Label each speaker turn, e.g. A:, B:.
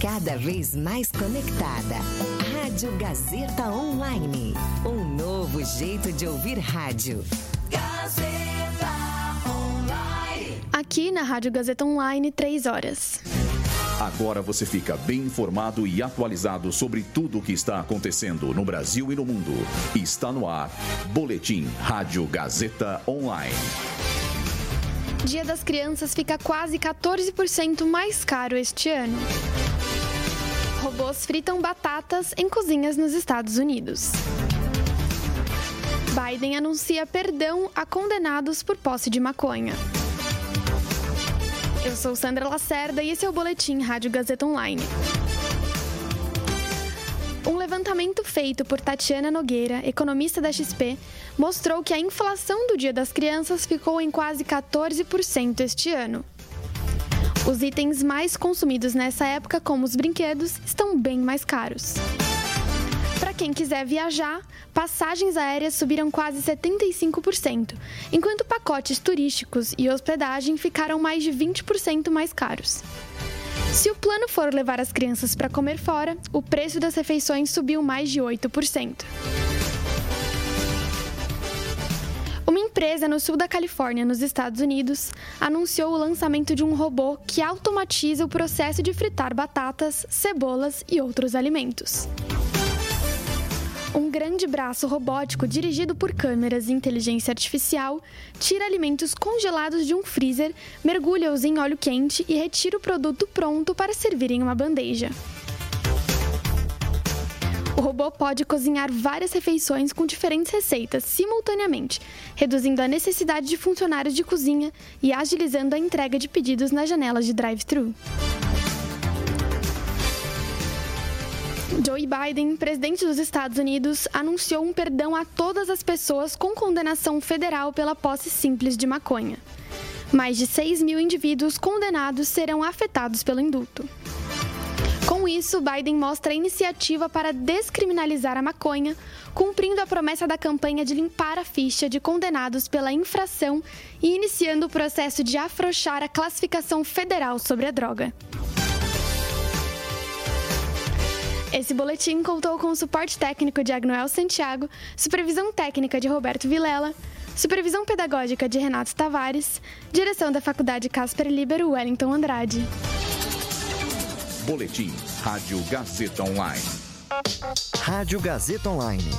A: cada vez mais conectada. Rádio Gazeta Online. Um novo jeito de ouvir rádio.
B: Gazeta Online.
C: Aqui na Rádio Gazeta Online, 3 horas.
D: Agora você fica bem informado e atualizado sobre tudo o que está acontecendo no Brasil e no mundo. Está no ar. Boletim Rádio Gazeta Online.
C: Dia das Crianças fica quase 14% mais caro este ano. Robôs fritam batatas em cozinhas nos Estados Unidos. Biden anuncia perdão a condenados por posse de maconha. Eu sou Sandra Lacerda e esse é o Boletim Rádio Gazeta Online. Um levantamento feito por Tatiana Nogueira, economista da XP, mostrou que a inflação do Dia das Crianças ficou em quase 14% este ano. Os itens mais consumidos nessa época, como os brinquedos, estão bem mais caros. Para quem quiser viajar, passagens aéreas subiram quase 75%, enquanto pacotes turísticos e hospedagem ficaram mais de 20% mais caros. Se o plano for levar as crianças para comer fora, o preço das refeições subiu mais de 8%. Empresa no sul da Califórnia, nos Estados Unidos, anunciou o lançamento de um robô que automatiza o processo de fritar batatas, cebolas e outros alimentos. Um grande braço robótico dirigido por câmeras e inteligência artificial tira alimentos congelados de um freezer, mergulha-os em óleo quente e retira o produto pronto para servir em uma bandeja. O robô pode cozinhar várias refeições com diferentes receitas simultaneamente, reduzindo a necessidade de funcionários de cozinha e agilizando a entrega de pedidos nas janelas de drive-thru. Joe Biden, presidente dos Estados Unidos, anunciou um perdão a todas as pessoas com condenação federal pela posse simples de maconha. Mais de 6 mil indivíduos condenados serão afetados pelo indulto. Com isso, Biden mostra iniciativa para descriminalizar a maconha, cumprindo a promessa da campanha de limpar a ficha de condenados pela infração e iniciando o processo de afrouxar a classificação federal sobre a droga. Esse boletim contou com o suporte técnico de Agnoel Santiago, supervisão técnica de Roberto Vilela, supervisão pedagógica de Renato Tavares, direção da Faculdade Casper Libero Wellington Andrade.
D: Boletim Rádio Gazeta Online.
E: Rádio Gazeta Online.